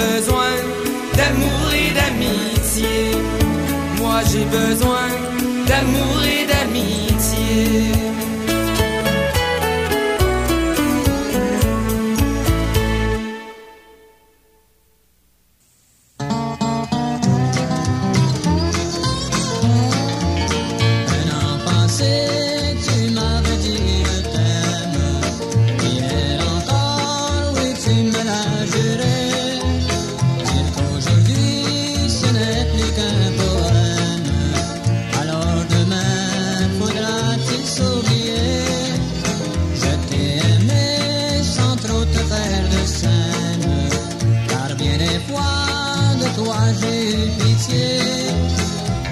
besoin d'amour et d'amitié. Moi j'ai besoin d'amour et d'amitié.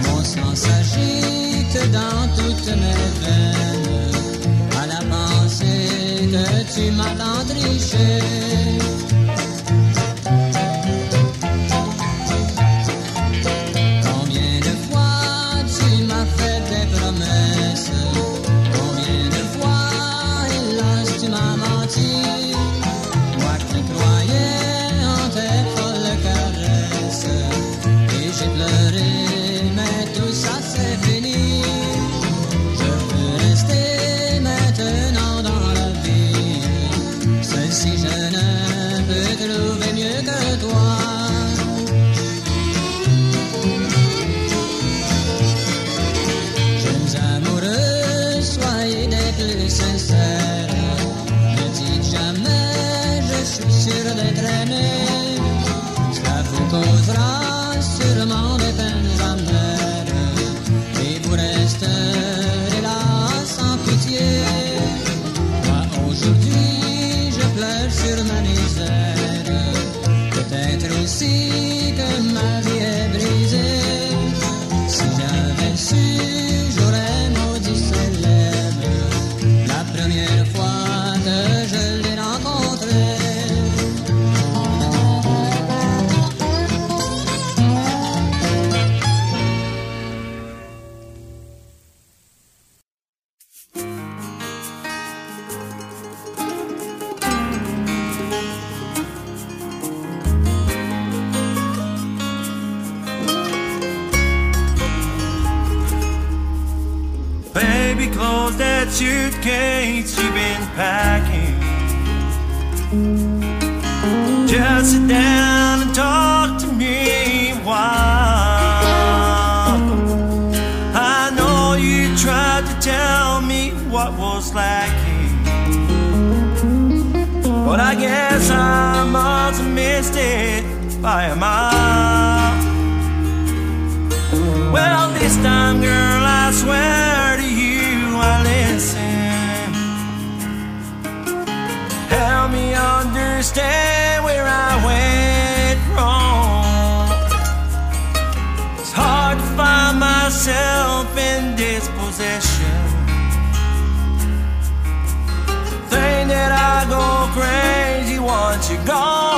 Mon sang s'agite dans toutes mes veines. À la pensée que tu m'as l'endriché. Peut-être aussi que ma vie est brisée. Si j'avais su. those that suitcase you've been packing. Just sit down and talk to me while I know you tried to tell me what was lacking, but I guess I must have missed it by a mile. Well, this time, girl, I swear. understand where I went wrong. It's hard to find myself in dispossession. The thing that I go crazy once you're gone.